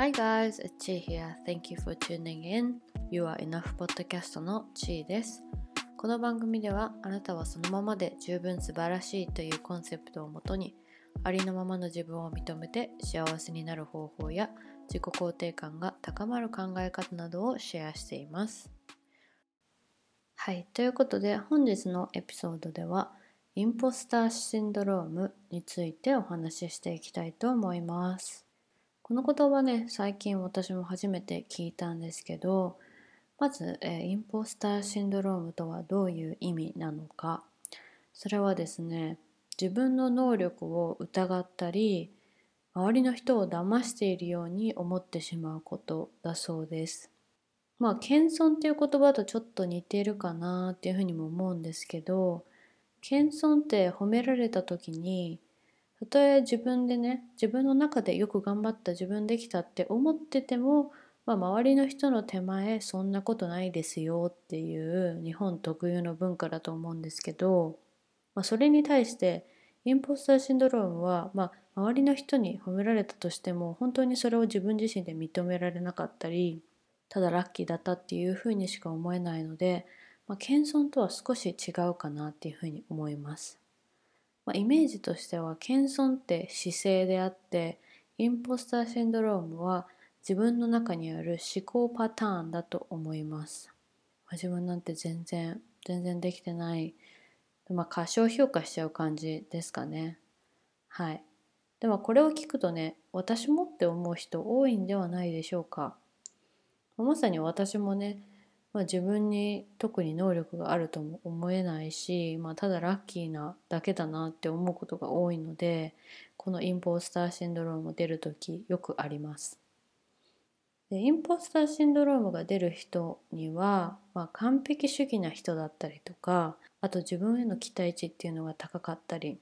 Hi guys, it's Chi here. Thank you for tuning in. You are enough podcast の Chi です。この番組ではあなたはそのままで十分素晴らしいというコンセプトをもとにありのままの自分を認めて幸せになる方法や自己肯定感が高まる考え方などをシェアしています。はい、ということで本日のエピソードではインポスターシンドロームについてお話ししていきたいと思います。この言葉ね最近私も初めて聞いたんですけどまず、えインポスターシンドロームとはどういう意味なのか。それはですね自分の能力を疑ったり周りの人を騙しているように思ってしまうことだそうです。まあ謙遜っていう言葉とちょっと似ているかなっていうふうにも思うんですけど謙遜って褒められた時にたとえ自分でね自分の中でよく頑張った自分できたって思ってても、まあ、周りの人の手前そんなことないですよっていう日本特有の文化だと思うんですけど、まあ、それに対してインポスターシンドロームは、まあ、周りの人に褒められたとしても本当にそれを自分自身で認められなかったりただラッキーだったっていうふうにしか思えないので、まあ、謙遜とは少し違うかなっていうふうに思います。まあ、イメージとしては謙遜って姿勢であってインポスターシンドロームは自分の中にある思考パターンだと思います。まあ自分なんて全然全然できてない、まあ、過小評価しちゃう感じですかね。はい。でもこれを聞くとね私もって思う人多いんではないでしょうか。まさに私もねまあ、自分に特に能力があるとも思えないし、まあ、ただラッキーなだけだなって思うことが多いのでこのインポスターシンドローム出る時よくあります。でインポスターシンドロームが出る人には、まあ、完璧主義な人だったりとかあと自分への期待値っていうのが高かったり、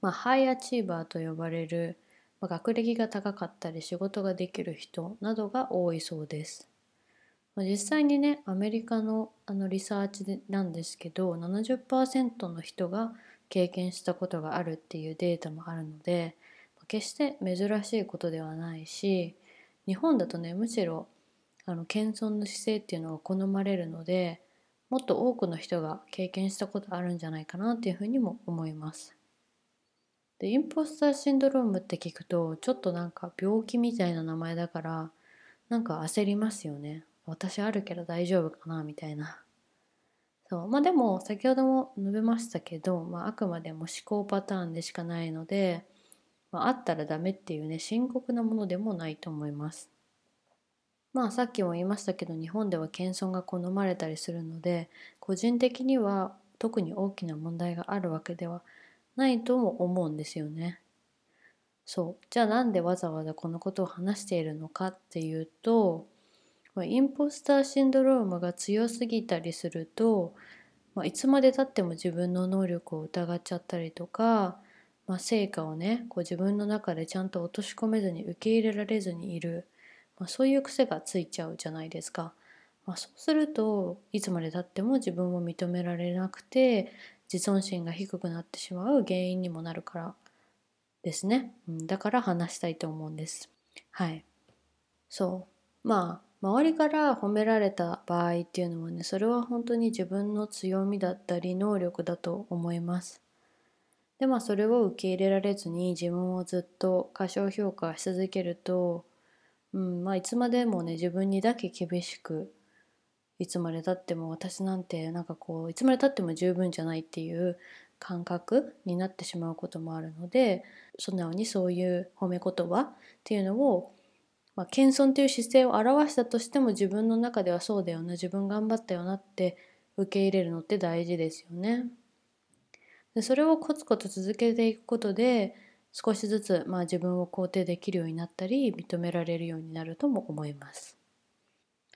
まあ、ハイアチーバーと呼ばれる、まあ、学歴が高かったり仕事ができる人などが多いそうです。実際にねアメリカのあのリサーチでなんですけど70%の人が経験したことがあるっていうデータもあるので決して珍しいことではないし日本だとねむしろあの謙遜の姿勢っていうのが好まれるのでもっと多くの人が経験したことあるんじゃないかなっていうふうにも思います。でインポスターシンドロームって聞くとちょっとなんか病気みたいな名前だからなんか焦りますよね。私あるけど大丈夫かなみたいな。そうまあでも先ほども述べましたけど、まあ、あくまでも思考パターンでしかないので、まあ、あったらダメっていうね深刻なものでもないと思います。まあさっきも言いましたけど日本では謙遜が好まれたりするので個人的には特に大きな問題があるわけではないとも思うんですよね。そうじゃあなんでわざわざこのことを話しているのかっていうとインポスターシンドロームが強すぎたりすると、まあ、いつまでたっても自分の能力を疑っちゃったりとか、まあ、成果をねこう自分の中でちゃんと落とし込めずに受け入れられずにいる、まあ、そういう癖がついちゃうじゃないですか。まあ、そうするといつまでたっても自分を認められなくて自尊心が低くなってしまう原因にもなるからですね、うん、だから話したいと思うんです。はい。そう。まあ周りから褒められた場合っていうのはねそれは本当に自分の強みだったり能力だと思います。でまあそれを受け入れられずに自分をずっと過小評価し続けると、うんまあ、いつまでもね自分にだけ厳しくいつまでたっても私なんてなんかこういつまでたっても十分じゃないっていう感覚になってしまうこともあるので素直にそういう褒め言葉っていうのをまあ、謙遜という姿勢を表したとしても自分の中ではそうだよな自分頑張ったよなって受け入れるのって大事ですよね。でそれをコツコツ続けていくことで少しずつ、まあ、自分を肯定できるようになったり認められるようになるとも思います。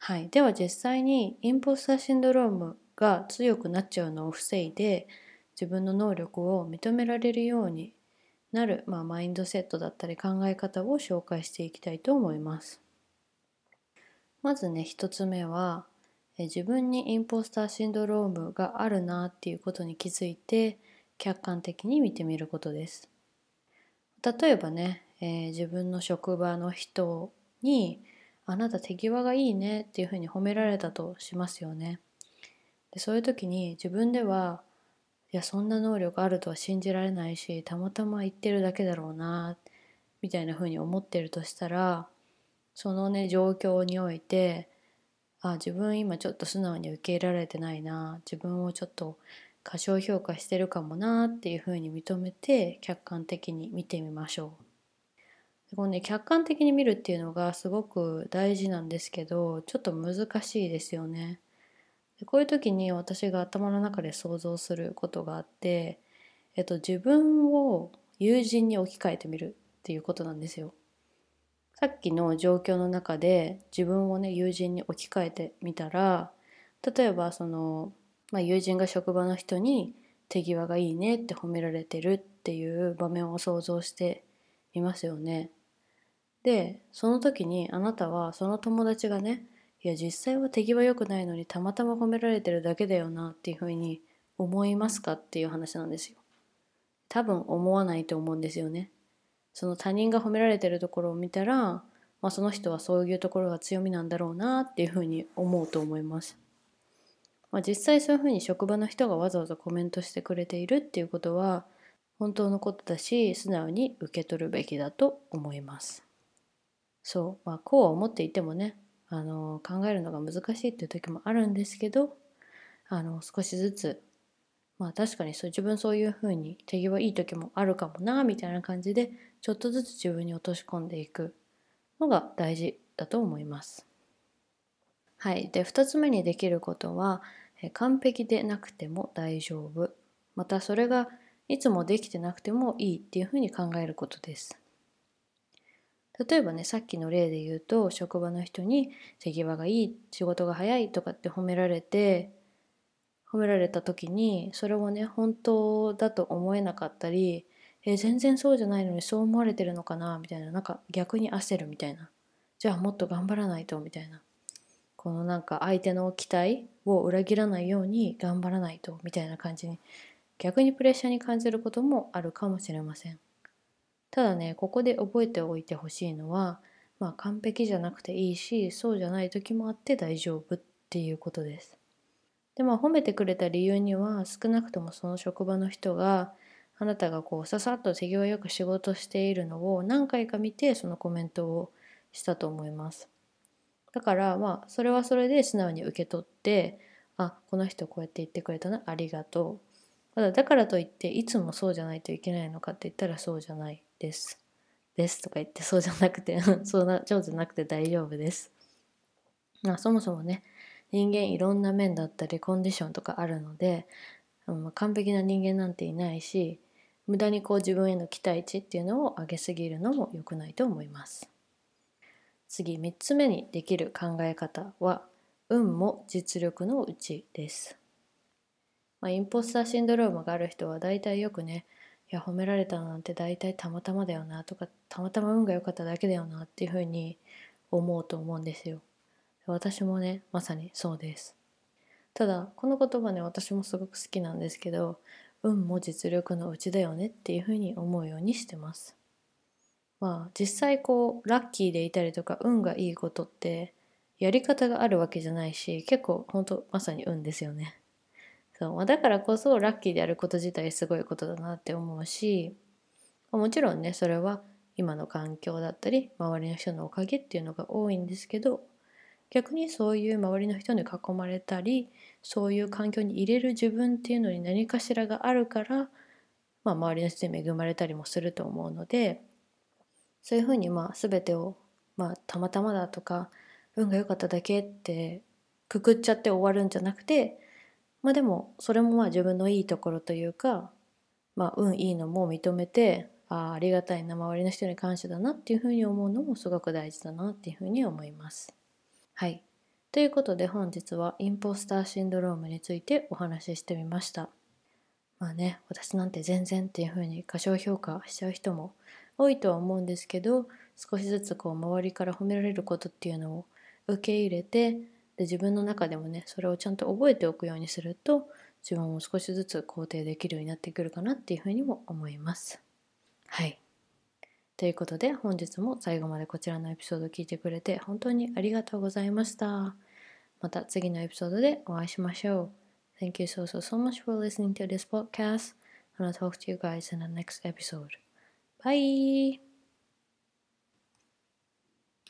はい、では実際にインポスターシンドロームが強くなっちゃうのを防いで自分の能力を認められるようになる、まあ、マインドセットだったり考え方を紹介していきたいと思います。まずね一つ目はえ自分にインポスターシンドロームがあるなっていうことに気づいて客観的に見てみることです。例えばね、えー自分の職場の人に「あなた手際がいいね」っていうふうに褒められたとしますよね。でそういう時に自分ではやそんな能力あるとは信じられないしたまたま言ってるだけだろうなみたいなふうに思ってるとしたらそのね状況においてあ自分今ちょっと素直に受け入れられてないな自分をちょっと過小評価してるかもなっていうふうに認めて客観的に見てみましょう。このね客観的に見るっていうのがすごく大事なんですけどちょっと難しいですよね。でこういう時に私が頭の中で想像することがあって、えっと、自分を友人に置き換えてみるっていうことなんですよ。さっきの状況の中で自分をね友人に置き換えてみたら例えばその、まあ、友人が職場の人に手際がいいねって褒められてるっていう場面を想像していますよね。でその時にあなたはその友達がねいや実際は手際良くないのにたまたま褒められてるだけだよなっていうふうに思いますかっていう話なんですよ。多分思わないと思うんですよね。その他人が褒められてるところを見たら、まあ、その人はそういうところが強みなんだろうなっていうふうに思うと思います。まあ、実際そういうふうに職場の人がわざわざコメントしてくれているっていうことは本当のことだし素直に受け取るべきだと思います。そう、まあ、こうは思っていてもねあの考えるのが難しいっていう時もあるんですけどあの少しずつまあ確かにそう自分そういうふうに手際いい時もあるかもなみたいな感じでちょっとずつ自分に落とし込んでいくのが大事だと思います。はい。で、2つ目にできることは、完璧でなくても大丈夫。またそれがいつもできてなくてもいいっていうふうに考えることです。例えばね、さっきの例で言うと、職場の人に手際がいい、仕事が早いとかって褒められて、褒められた時にそれをね本当だと思えなかったりえ全然そうじゃないのにそう思われてるのかな？みたいななんか逆に焦るみたいなじゃあもっと頑張らないとみたいな。このなんか相手の期待を裏切らないように頑張らないとみたいな感じに逆にプレッシャーに感じることもあるかもしれません。ただねここで覚えておいてほしいのはまあ完璧じゃなくていいしそうじゃない時もあって大丈夫っていうことですでまあ褒めてくれた理由には少なくともその職場の人があなたがこうささっと手際よく仕事しているのを何回か見てそのコメントをしたと思います。だからまあそれはそれで素直に受け取ってあこの人こうやって言ってくれたなありがとう。ただだからといっていつもそうじゃないといけないのかって言ったらそうじゃないです。ですとか言ってそうじゃなくてそうな上手じゃなくて大丈夫です。まあそもそもね人間いろんな面だったりコンディションとかあるので、うん、完璧な人間なんていないし無駄にこう自分への期待値っていうのを上げすぎるのも良くないと思います次3つ目にできる考え方は運も実力のうちです、まあ、インポスターシンドロームがある人は大体よくねや褒められたなんて大体たまたまだよなとかたまたま運が良かっただけだよなっていうふうに思うと思うんですよ。私もねまさにそうです。ただこの言葉ね私もすごく好きなんですけど運も実力のうちだよねっていうふうに思うようにしてます。まあ実際こうラッキーでいたりとか運がいいことってやり方があるわけじゃないし結構本当まさに運ですよね。そう、だからこそラッキーであること自体すごいことだなって思うしもちろんねそれは今の環境だったり周りの人のおかげっていうのが多いんですけど逆にそういう周りの人に囲まれたりそういう環境に入れる自分っていうのに何かしらがあるから、まあ、周りの人に恵まれたりもすると思うのでそういうふうにまあ全てを、まあ、たまたまだとか運が良かっただけってくくっちゃって終わるんじゃなくてまあでもそれもまあ自分のいいところというか、まあ、運いいのも認めてあありがたいな周りの人に感謝だなっていうふうに思うのもすごく大事だなっていうふうに思います。はい。ということで本日はインポスターシンドロームについてお話ししてみました。まあね、私なんて全然っていう風に過小評価しちゃう人も多いとは思うんですけど、少しずつこう周りから褒められることっていうのを受け入れて、で自分の中でもね、それをちゃんと覚えておくようにすると、自分を少しずつ肯定できるようになってくるかなっていう風にも思います。はい。ということで本日も最後までこちらのエピソードを聞いてくれて本当にありがとうございました。また次のエピソードでお会いしましょう。Thank you so so so much for listening to this podcast and I'll talk to you guys in the next episode. Bye!